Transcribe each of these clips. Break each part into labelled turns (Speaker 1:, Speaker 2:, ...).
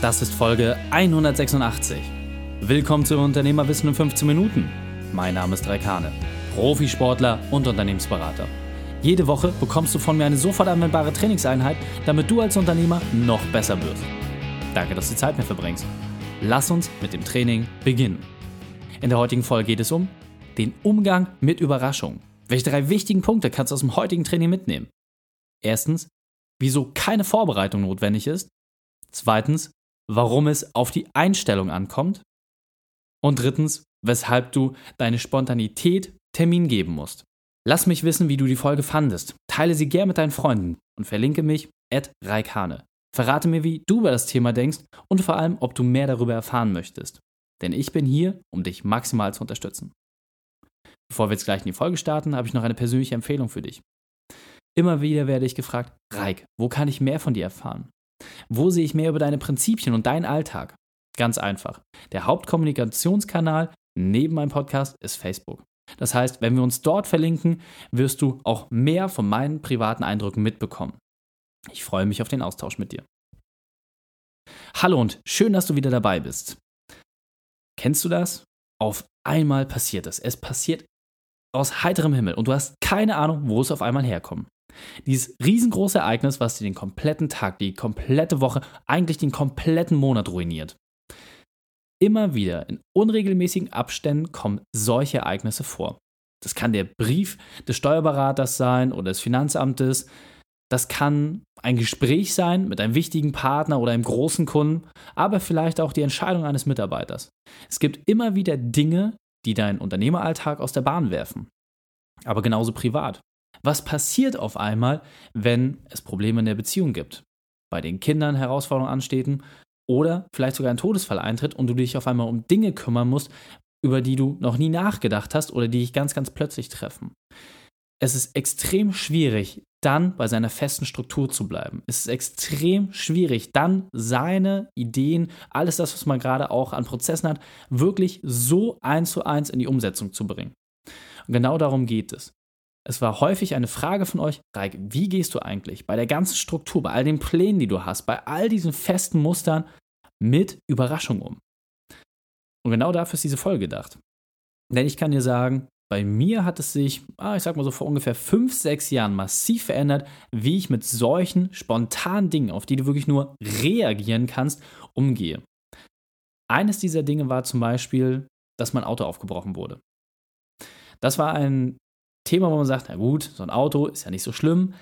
Speaker 1: Das ist Folge 186. Willkommen zu Unternehmerwissen in 15 Minuten. Mein Name ist Raikane, Profisportler und Unternehmensberater. Jede Woche bekommst du von mir eine sofort anwendbare Trainingseinheit, damit du als Unternehmer noch besser wirst. Danke, dass du die Zeit mir verbringst. Lass uns mit dem Training beginnen. In der heutigen Folge geht es um den Umgang mit Überraschungen. Welche drei wichtigen Punkte kannst du aus dem heutigen Training mitnehmen? Erstens, wieso keine Vorbereitung notwendig ist. Zweitens, warum es auf die Einstellung ankommt. Und drittens, weshalb du deine Spontanität Termin geben musst. Lass mich wissen, wie du die Folge fandest. Teile sie gern mit deinen Freunden und verlinke mich at Raikane. Verrate mir, wie du über das Thema denkst und vor allem, ob du mehr darüber erfahren möchtest. Denn ich bin hier, um dich maximal zu unterstützen. Bevor wir jetzt gleich in die Folge starten, habe ich noch eine persönliche Empfehlung für dich. Immer wieder werde ich gefragt, Raik, wo kann ich mehr von dir erfahren? Wo sehe ich mehr über deine Prinzipien und deinen Alltag? Ganz einfach. Der Hauptkommunikationskanal neben meinem Podcast ist Facebook. Das heißt, wenn wir uns dort verlinken, wirst du auch mehr von meinen privaten Eindrücken mitbekommen. Ich freue mich auf den Austausch mit dir. Hallo und schön, dass du wieder dabei bist. Kennst du das? Auf einmal passiert es. Es passiert aus heiterem Himmel und du hast keine Ahnung, wo es auf einmal herkommt. Dieses riesengroße Ereignis, was dir den kompletten Tag, die komplette Woche, eigentlich den kompletten Monat ruiniert. Immer wieder in unregelmäßigen Abständen kommen solche Ereignisse vor. Das kann der Brief des Steuerberaters sein oder des Finanzamtes. Das kann ein Gespräch sein mit einem wichtigen Partner oder einem großen Kunden, aber vielleicht auch die Entscheidung eines Mitarbeiters. Es gibt immer wieder Dinge, die deinen Unternehmeralltag aus der Bahn werfen. Aber genauso privat. Was passiert auf einmal, wenn es Probleme in der Beziehung gibt? Bei den Kindern Herausforderungen anstehen oder vielleicht sogar ein Todesfall eintritt und du dich auf einmal um Dinge kümmern musst, über die du noch nie nachgedacht hast oder die dich ganz, ganz plötzlich treffen. Es ist extrem schwierig, dann bei seiner festen Struktur zu bleiben. Es ist extrem schwierig, dann seine Ideen, alles das, was man gerade auch an Prozessen hat, wirklich so eins zu eins in die Umsetzung zu bringen. Und genau darum geht es. Es war häufig eine Frage von euch, Reik, wie gehst du eigentlich bei der ganzen Struktur, bei all den Plänen, die du hast, bei all diesen festen Mustern mit Überraschung um? Und genau dafür ist diese Folge gedacht. Denn ich kann dir sagen, bei mir hat es sich, ah, ich sag mal so vor ungefähr fünf, sechs Jahren massiv verändert, wie ich mit solchen spontanen Dingen, auf die du wirklich nur reagieren kannst, umgehe. Eines dieser Dinge war zum Beispiel, dass mein Auto aufgebrochen wurde. Das war ein Thema, wo man sagt, na gut, so ein Auto ist ja nicht so schlimm.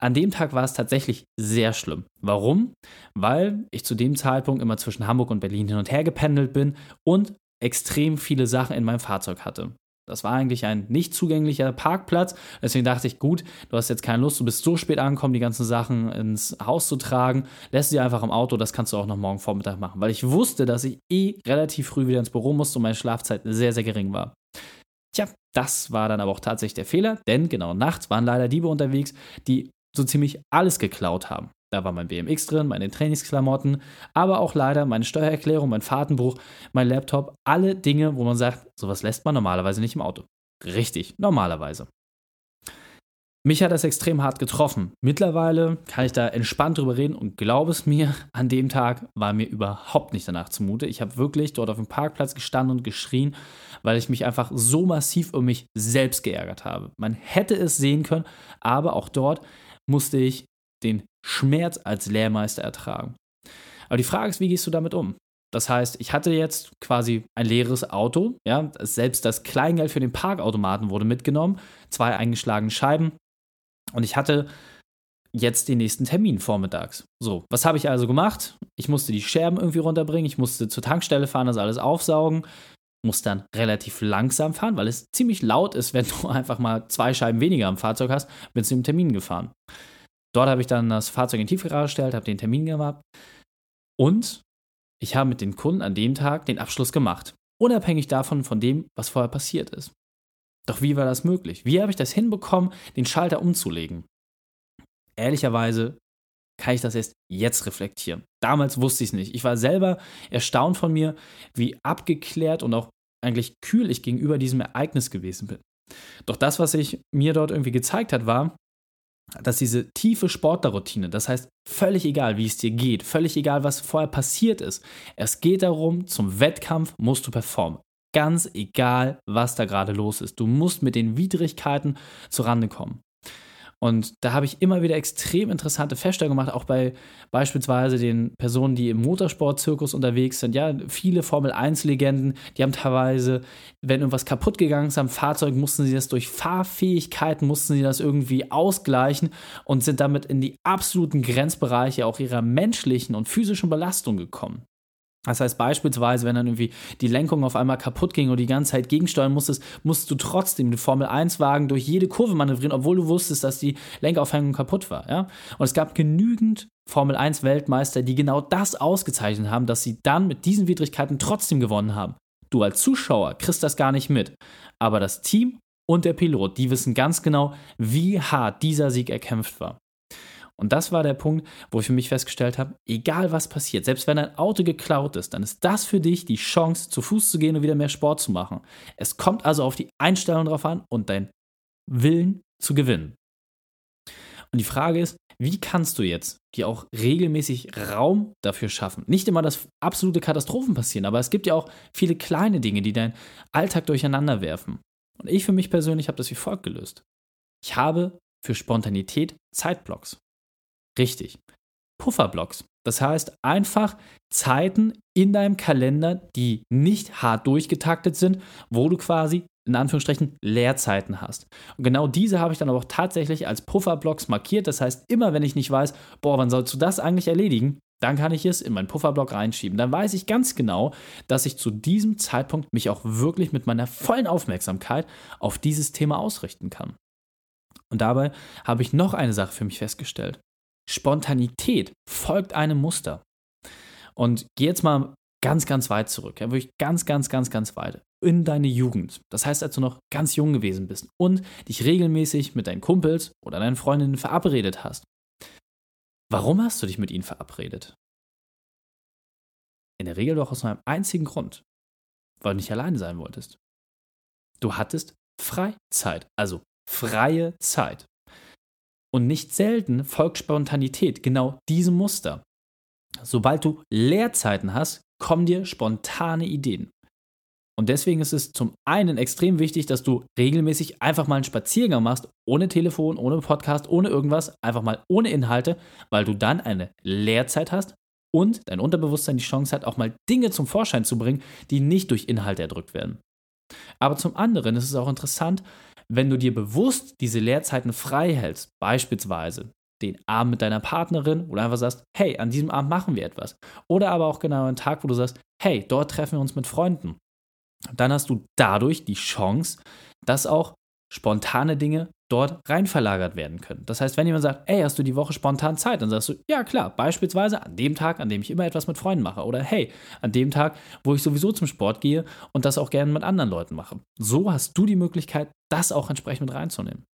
Speaker 1: An dem Tag war es tatsächlich sehr schlimm. Warum? Weil ich zu dem Zeitpunkt immer zwischen Hamburg und Berlin hin und her gependelt bin und extrem viele Sachen in meinem Fahrzeug hatte. Das war eigentlich ein nicht zugänglicher Parkplatz. Deswegen dachte ich, gut, du hast jetzt keine Lust, du bist so spät angekommen, die ganzen Sachen ins Haus zu tragen. Lässt sie einfach im Auto, das kannst du auch noch morgen Vormittag machen. Weil ich wusste, dass ich eh relativ früh wieder ins Büro musste und meine Schlafzeit sehr, sehr gering war. Tja, das war dann aber auch tatsächlich der Fehler, denn genau nachts waren leider Diebe unterwegs, die so ziemlich alles geklaut haben. Da war mein BMX drin, meine Trainingsklamotten, aber auch leider meine Steuererklärung, mein Fahrtenbuch, mein Laptop, alle Dinge, wo man sagt, sowas lässt man normalerweise nicht im Auto. Richtig, normalerweise. Mich hat das extrem hart getroffen. Mittlerweile kann ich da entspannt drüber reden und glaube es mir, an dem Tag war mir überhaupt nicht danach zumute. Ich habe wirklich dort auf dem Parkplatz gestanden und geschrien, weil ich mich einfach so massiv um mich selbst geärgert habe. Man hätte es sehen können, aber auch dort musste ich den Schmerz als Lehrmeister ertragen. Aber die Frage ist, wie gehst du damit um? Das heißt, ich hatte jetzt quasi ein leeres Auto, ja, selbst das Kleingeld für den Parkautomaten wurde mitgenommen, zwei eingeschlagene Scheiben und ich hatte jetzt den nächsten Termin vormittags. So, was habe ich also gemacht? Ich musste die Scherben irgendwie runterbringen, ich musste zur Tankstelle fahren, das alles aufsaugen, muss dann relativ langsam fahren, weil es ziemlich laut ist, wenn du einfach mal zwei Scheiben weniger am Fahrzeug hast, bin zu dem Termin gefahren. Dort habe ich dann das Fahrzeug in die Tiefgarage gestellt, habe den Termin gemacht und ich habe mit den Kunden an dem Tag den Abschluss gemacht, unabhängig davon, von dem, was vorher passiert ist. Doch wie war das möglich? Wie habe ich das hinbekommen, den Schalter umzulegen? Ehrlicherweise kann ich das erst jetzt reflektieren. Damals wusste ich es nicht. Ich war selber erstaunt von mir, wie abgeklärt und auch eigentlich kühl ich gegenüber diesem Ereignis gewesen bin. Doch das, was sich mir dort irgendwie gezeigt hat, war, dass diese tiefe Sportlerroutine, das heißt völlig egal, wie es dir geht, völlig egal, was vorher passiert ist, es geht darum, zum Wettkampf musst du performen. Ganz egal, was da gerade los ist. Du musst mit den Widrigkeiten zurande kommen. Und da habe ich immer wieder extrem interessante Feststellungen gemacht, auch bei beispielsweise den Personen, die im Motorsportzirkus unterwegs sind. Ja, viele Formel-1-Legenden, die haben teilweise, wenn irgendwas kaputt gegangen ist am Fahrzeug, mussten sie das durch Fahrfähigkeiten, mussten sie das irgendwie ausgleichen und sind damit in die absoluten Grenzbereiche auch ihrer menschlichen und physischen Belastung gekommen. Das heißt beispielsweise, wenn dann irgendwie die Lenkung auf einmal kaputt ging und die ganze Zeit gegensteuern musstest, musst du trotzdem den Formel-1-Wagen durch jede Kurve manövrieren, obwohl du wusstest, dass die Lenkaufhängung kaputt war. Ja? Und es gab genügend Formel-1-Weltmeister, die genau das ausgezeichnet haben, dass sie dann mit diesen Widrigkeiten trotzdem gewonnen haben. Du als Zuschauer kriegst das gar nicht mit. Aber das Team und der Pilot, die wissen ganz genau, wie hart dieser Sieg erkämpft war. Und das war der Punkt, wo ich für mich festgestellt habe, egal was passiert, selbst wenn ein Auto geklaut ist, dann ist das für dich die Chance, zu Fuß zu gehen und wieder mehr Sport zu machen. Es kommt also auf die Einstellung drauf an und dein Willen zu gewinnen. Und die Frage ist, wie kannst du jetzt dir auch regelmäßig Raum dafür schaffen? Nicht immer, dass absolute Katastrophen passieren, aber es gibt ja auch viele kleine Dinge, die deinen Alltag durcheinander werfen. Und ich für mich persönlich habe das wie folgt gelöst. Ich habe für Spontanität Zeitblocks. Richtig. Pufferblocks. Das heißt einfach Zeiten in deinem Kalender, die nicht hart durchgetaktet sind, wo du quasi in Anführungsstrichen Leerzeiten hast. Und genau diese habe ich dann aber auch tatsächlich als Pufferblocks markiert. Das heißt, immer wenn ich nicht weiß, boah, wann sollst du das eigentlich erledigen, dann kann ich es in meinen Pufferblock reinschieben. Dann weiß ich ganz genau, dass ich zu diesem Zeitpunkt mich auch wirklich mit meiner vollen Aufmerksamkeit auf dieses Thema ausrichten kann. Und dabei habe ich noch eine Sache für mich festgestellt. Spontanität folgt einem Muster. Und geh jetzt mal ganz, ganz weit zurück, ja, wirklich ganz, ganz, ganz, ganz weit in deine Jugend. Das heißt, als du noch ganz jung gewesen bist und dich regelmäßig mit deinen Kumpels oder deinen Freundinnen verabredet hast. Warum hast du dich mit ihnen verabredet? In der Regel doch aus einem einzigen Grund, weil du nicht alleine sein wolltest. Du hattest Freizeit, also freie Zeit. Und nicht selten folgt Spontanität genau diesem Muster. Sobald du Leerzeiten hast, kommen dir spontane Ideen. Und deswegen ist es zum einen extrem wichtig, dass du regelmäßig einfach mal einen Spaziergang machst, ohne Telefon, ohne Podcast, ohne irgendwas, einfach mal ohne Inhalte, weil du dann eine Leerzeit hast und dein Unterbewusstsein die Chance hat, auch mal Dinge zum Vorschein zu bringen, die nicht durch Inhalte erdrückt werden. Aber zum anderen ist es auch interessant, wenn du dir bewusst diese Leerzeiten frei hältst, beispielsweise den Abend mit deiner Partnerin oder einfach sagst, hey, an diesem Abend machen wir etwas. Oder aber auch genau einen Tag, wo du sagst, hey, dort treffen wir uns mit Freunden. Dann hast du dadurch die Chance, dass auch spontane Dinge dort rein verlagert werden können. Das heißt, wenn jemand sagt, ey, hast du die Woche spontan Zeit, dann sagst du, ja klar, beispielsweise an dem Tag, an dem ich immer etwas mit Freunden mache oder hey, an dem Tag, wo ich sowieso zum Sport gehe und das auch gerne mit anderen Leuten mache. So hast du die Möglichkeit, das auch entsprechend mit reinzunehmen.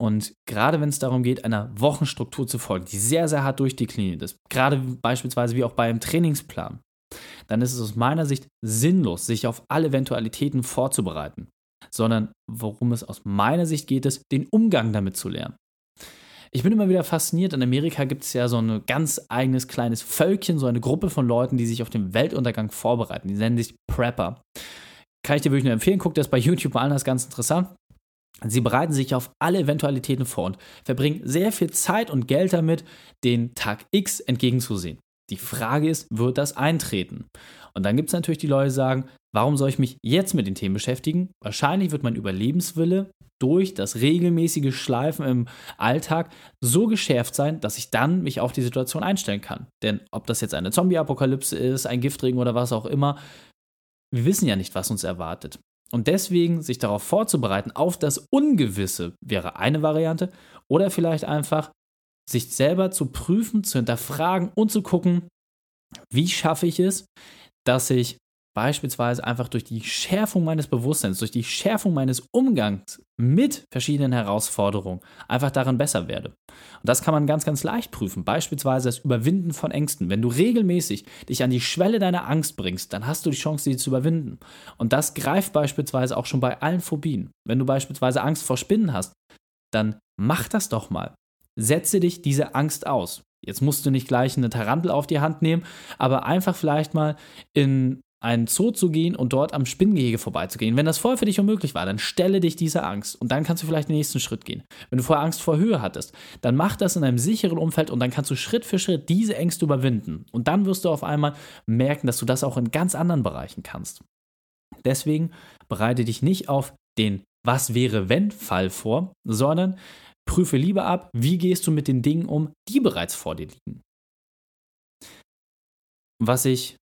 Speaker 1: Und gerade wenn es darum geht, einer Wochenstruktur zu folgen, die sehr, sehr hart durchdekliniert ist, gerade beispielsweise wie auch bei einem Trainingsplan, dann ist es aus meiner Sicht sinnlos, sich auf alle Eventualitäten vorzubereiten sondern worum es aus meiner Sicht geht, ist, den Umgang damit zu lernen. Ich bin immer wieder fasziniert. In Amerika gibt es ja so ein ganz eigenes kleines Völkchen, so eine Gruppe von Leuten, die sich auf den Weltuntergang vorbereiten. Die nennen sich Prepper. Kann ich dir wirklich nur empfehlen. Guck das bei YouTube mal an, das ist ganz interessant. Sie bereiten sich auf alle Eventualitäten vor und verbringen sehr viel Zeit und Geld damit, den Tag X entgegenzusehen. Die Frage ist, wird das eintreten? Und dann gibt es natürlich die Leute, die sagen, warum soll ich mich jetzt mit den Themen beschäftigen? Wahrscheinlich wird mein Überlebenswille durch das regelmäßige Schleifen im Alltag so geschärft sein, dass ich dann mich auf die Situation einstellen kann. Denn ob das jetzt eine Zombie-Apokalypse ist, ein Giftregen oder was auch immer, wir wissen ja nicht, was uns erwartet. Und deswegen sich darauf vorzubereiten, auf das Ungewisse, wäre eine Variante. Oder vielleicht einfach sich selber zu prüfen, zu hinterfragen und zu gucken, wie schaffe ich es, dass ich beispielsweise einfach durch die Schärfung meines Bewusstseins, durch die Schärfung meines Umgangs mit verschiedenen Herausforderungen einfach daran besser werde. Und das kann man ganz, ganz leicht prüfen. Beispielsweise das Überwinden von Ängsten. Wenn du regelmäßig dich an die Schwelle deiner Angst bringst, dann hast du die Chance, sie zu überwinden. Und das greift beispielsweise auch schon bei allen Phobien. Wenn du beispielsweise Angst vor Spinnen hast, dann mach das doch mal. Setze dich diese Angst aus. Jetzt musst du nicht gleich eine Tarantel auf die Hand nehmen, aber einfach vielleicht mal in einen Zoo zu gehen und dort am Spinnengehege vorbeizugehen. Wenn das vorher für dich unmöglich war, dann stelle dich dieser Angst und dann kannst du vielleicht den nächsten Schritt gehen. Wenn du vorher Angst vor Höhe hattest, dann mach das in einem sicheren Umfeld und dann kannst du Schritt für Schritt diese Ängste überwinden. Und dann wirst du auf einmal merken, dass du das auch in ganz anderen Bereichen kannst. Deswegen bereite dich nicht auf den Was wäre wenn Fall vor, sondern prüfe lieber ab, wie gehst du mit den Dingen um, die bereits vor dir liegen. Was ich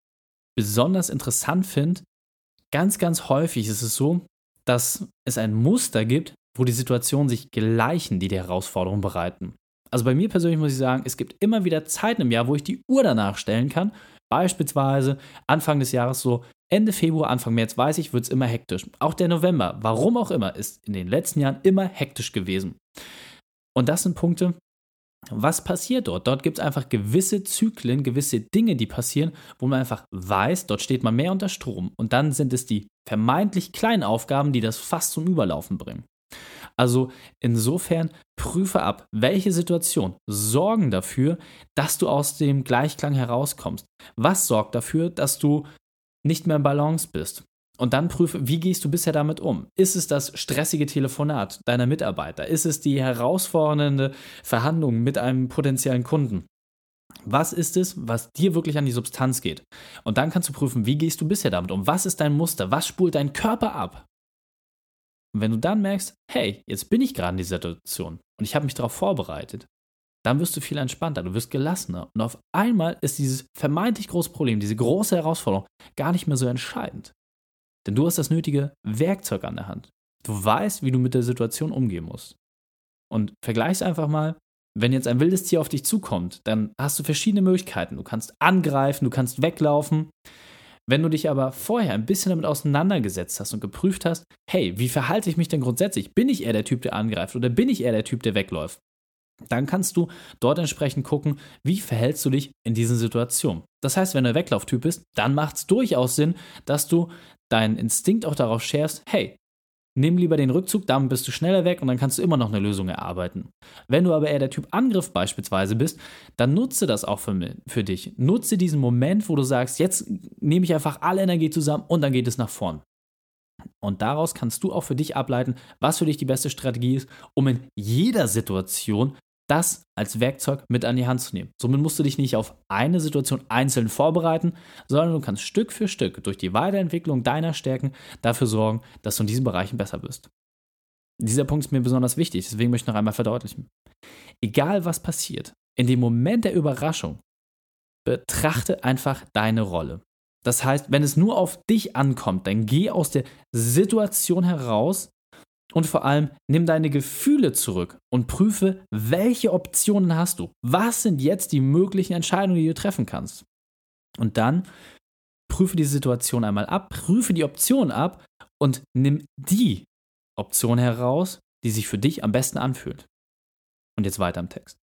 Speaker 1: besonders interessant finde, ganz, ganz häufig ist es so, dass es ein Muster gibt, wo die Situationen sich gleichen, die die Herausforderungen bereiten. Also bei mir persönlich muss ich sagen, es gibt immer wieder Zeiten im Jahr, wo ich die Uhr danach stellen kann. Beispielsweise Anfang des Jahres so Ende Februar, Anfang März, weiß ich, wird es immer hektisch. Auch der November, warum auch immer, ist in den letzten Jahren immer hektisch gewesen. Und das sind Punkte, was passiert dort? Dort gibt es einfach gewisse Zyklen, gewisse Dinge, die passieren, wo man einfach weiß, dort steht man mehr unter Strom. Und dann sind es die vermeintlich kleinen Aufgaben, die das fast zum Überlaufen bringen. Also insofern prüfe ab, welche Situationen sorgen dafür, dass du aus dem Gleichklang herauskommst. Was sorgt dafür, dass du nicht mehr in Balance bist? Und dann prüfe, wie gehst du bisher damit um? Ist es das stressige Telefonat deiner Mitarbeiter? Ist es die herausfordernde Verhandlung mit einem potenziellen Kunden? Was ist es, was dir wirklich an die Substanz geht? Und dann kannst du prüfen, wie gehst du bisher damit um? Was ist dein Muster? Was spult dein Körper ab? Und wenn du dann merkst, hey, jetzt bin ich gerade in dieser Situation und ich habe mich darauf vorbereitet, dann wirst du viel entspannter, du wirst gelassener. Und auf einmal ist dieses vermeintlich große Problem, diese große Herausforderung gar nicht mehr so entscheidend. Denn du hast das nötige Werkzeug an der Hand. Du weißt, wie du mit der Situation umgehen musst. Und vergleich's einfach mal, wenn jetzt ein wildes Tier auf dich zukommt, dann hast du verschiedene Möglichkeiten. Du kannst angreifen, du kannst weglaufen. Wenn du dich aber vorher ein bisschen damit auseinandergesetzt hast und geprüft hast, hey, wie verhalte ich mich denn grundsätzlich? Bin ich eher der Typ, der angreift oder bin ich eher der Typ, der wegläuft? Dann kannst du dort entsprechend gucken, wie verhältst du dich in diesen Situationen. Das heißt, wenn du ein Weglauftyp bist, dann macht es durchaus Sinn, dass du deinen Instinkt auch darauf schärfst, hey, nimm lieber den Rückzug, damit bist du schneller weg und dann kannst du immer noch eine Lösung erarbeiten. Wenn du aber eher der Typ Angriff beispielsweise bist, dann nutze das auch für, für dich. Nutze diesen Moment, wo du sagst, jetzt nehme ich einfach alle Energie zusammen und dann geht es nach vorn. Und daraus kannst du auch für dich ableiten, was für dich die beste Strategie ist, um in jeder Situation das als Werkzeug mit an die Hand zu nehmen. Somit musst du dich nicht auf eine Situation einzeln vorbereiten, sondern du kannst Stück für Stück durch die Weiterentwicklung deiner Stärken dafür sorgen, dass du in diesen Bereichen besser bist. Dieser Punkt ist mir besonders wichtig, deswegen möchte ich noch einmal verdeutlichen. Egal was passiert, in dem Moment der Überraschung, betrachte einfach deine Rolle. Das heißt, wenn es nur auf dich ankommt, dann geh aus der Situation heraus und vor allem nimm deine Gefühle zurück und prüfe, welche Optionen hast du. Was sind jetzt die möglichen Entscheidungen, die du treffen kannst? Und dann prüfe die Situation einmal ab, prüfe die Option ab und nimm die Option heraus, die sich für dich am besten anfühlt. Und jetzt weiter im Text.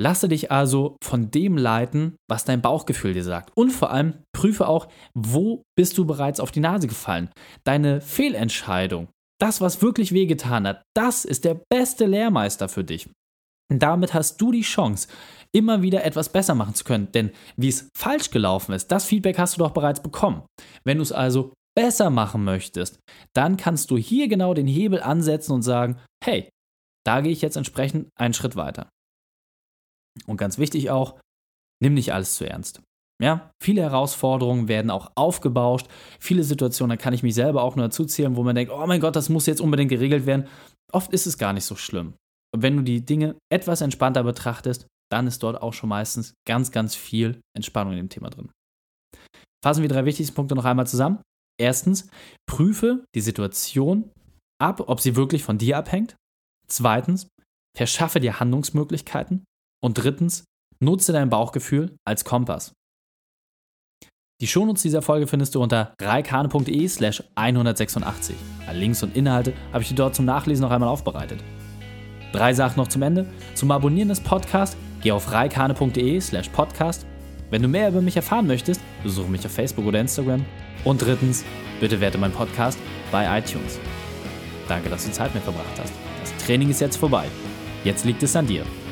Speaker 1: Lasse dich also von dem leiten, was dein Bauchgefühl dir sagt. Und vor allem prüfe auch, wo bist du bereits auf die Nase gefallen. Deine Fehlentscheidung, das, was wirklich wehgetan hat, das ist der beste Lehrmeister für dich. Damit hast du die Chance, immer wieder etwas besser machen zu können. Denn wie es falsch gelaufen ist, das Feedback hast du doch bereits bekommen. Wenn du es also besser machen möchtest, dann kannst du hier genau den Hebel ansetzen und sagen, hey, da gehe ich jetzt entsprechend einen Schritt weiter. Und ganz wichtig auch, nimm nicht alles zu ernst. Ja, viele Herausforderungen werden auch aufgebauscht. Viele Situationen, da kann ich mich selber auch nur dazu zählen, wo man denkt, oh mein Gott, das muss jetzt unbedingt geregelt werden. Oft ist es gar nicht so schlimm. Und wenn du die Dinge etwas entspannter betrachtest, dann ist dort auch schon meistens ganz, ganz viel Entspannung in dem Thema drin. Fassen wir drei wichtigsten Punkte noch einmal zusammen. Erstens, prüfe die Situation ab, ob sie wirklich von dir abhängt. Zweitens, verschaffe dir Handlungsmöglichkeiten. Und drittens, nutze dein Bauchgefühl als Kompass. Die Shownotes dieser Folge findest du unter reikane.de slash 186. Alle Links und Inhalte habe ich dir dort zum Nachlesen noch einmal aufbereitet. Drei Sachen noch zum Ende. Zum Abonnieren des Podcasts geh auf reikane.de slash podcast. Wenn du mehr über mich erfahren möchtest, besuche mich auf Facebook oder Instagram. Und drittens, bitte werte meinen Podcast bei iTunes. Danke, dass du Zeit mit verbracht hast. Das Training ist jetzt vorbei. Jetzt liegt es an dir.